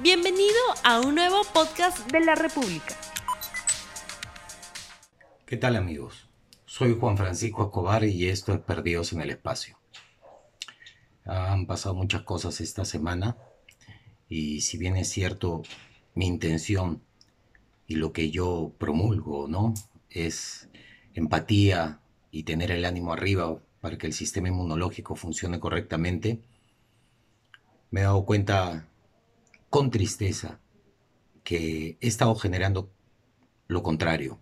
Bienvenido a un nuevo podcast de la República. ¿Qué tal amigos? Soy Juan Francisco Escobar y esto es Perdidos en el Espacio. Han pasado muchas cosas esta semana y si bien es cierto mi intención y lo que yo promulgo, ¿no? Es empatía y tener el ánimo arriba para que el sistema inmunológico funcione correctamente, me he dado cuenta con tristeza que he estado generando lo contrario.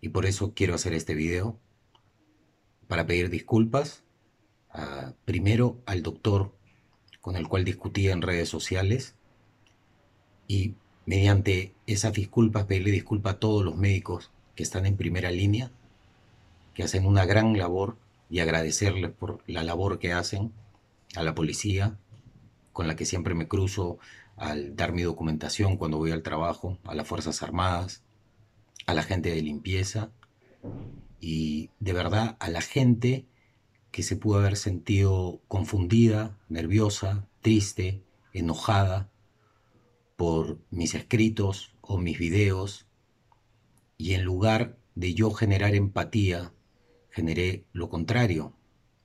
Y por eso quiero hacer este video para pedir disculpas primero al doctor con el cual discutía en redes sociales y mediante esas disculpas pedirle disculpas a todos los médicos que están en primera línea, que hacen una gran labor y agradecerles por la labor que hacen a la policía, con la que siempre me cruzo al dar mi documentación cuando voy al trabajo, a las Fuerzas Armadas, a la gente de limpieza y de verdad a la gente que se pudo haber sentido confundida, nerviosa, triste, enojada por mis escritos o mis videos y en lugar de yo generar empatía, generé lo contrario.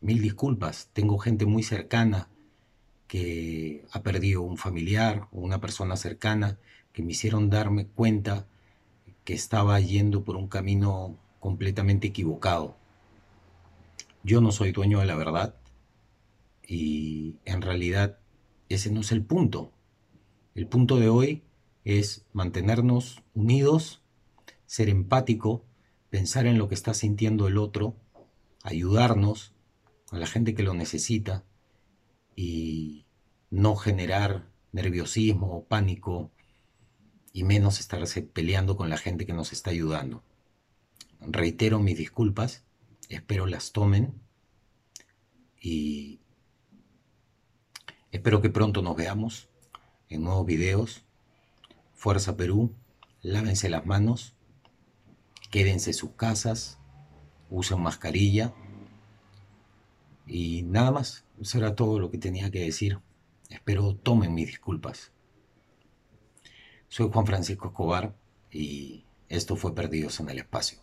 Mil disculpas, tengo gente muy cercana que ha perdido un familiar o una persona cercana que me hicieron darme cuenta que estaba yendo por un camino completamente equivocado. Yo no soy dueño de la verdad y en realidad ese no es el punto. El punto de hoy es mantenernos unidos, ser empático, pensar en lo que está sintiendo el otro, ayudarnos a la gente que lo necesita y no generar nerviosismo o pánico y menos estarse peleando con la gente que nos está ayudando. Reitero mis disculpas, espero las tomen y espero que pronto nos veamos en nuevos videos. Fuerza Perú, lávense las manos, quédense en sus casas, usen mascarilla y nada más. Eso era todo lo que tenía que decir. Espero tomen mis disculpas. Soy Juan Francisco Escobar y esto fue Perdidos en el Espacio.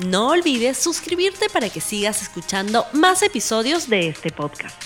No olvides suscribirte para que sigas escuchando más episodios de este podcast.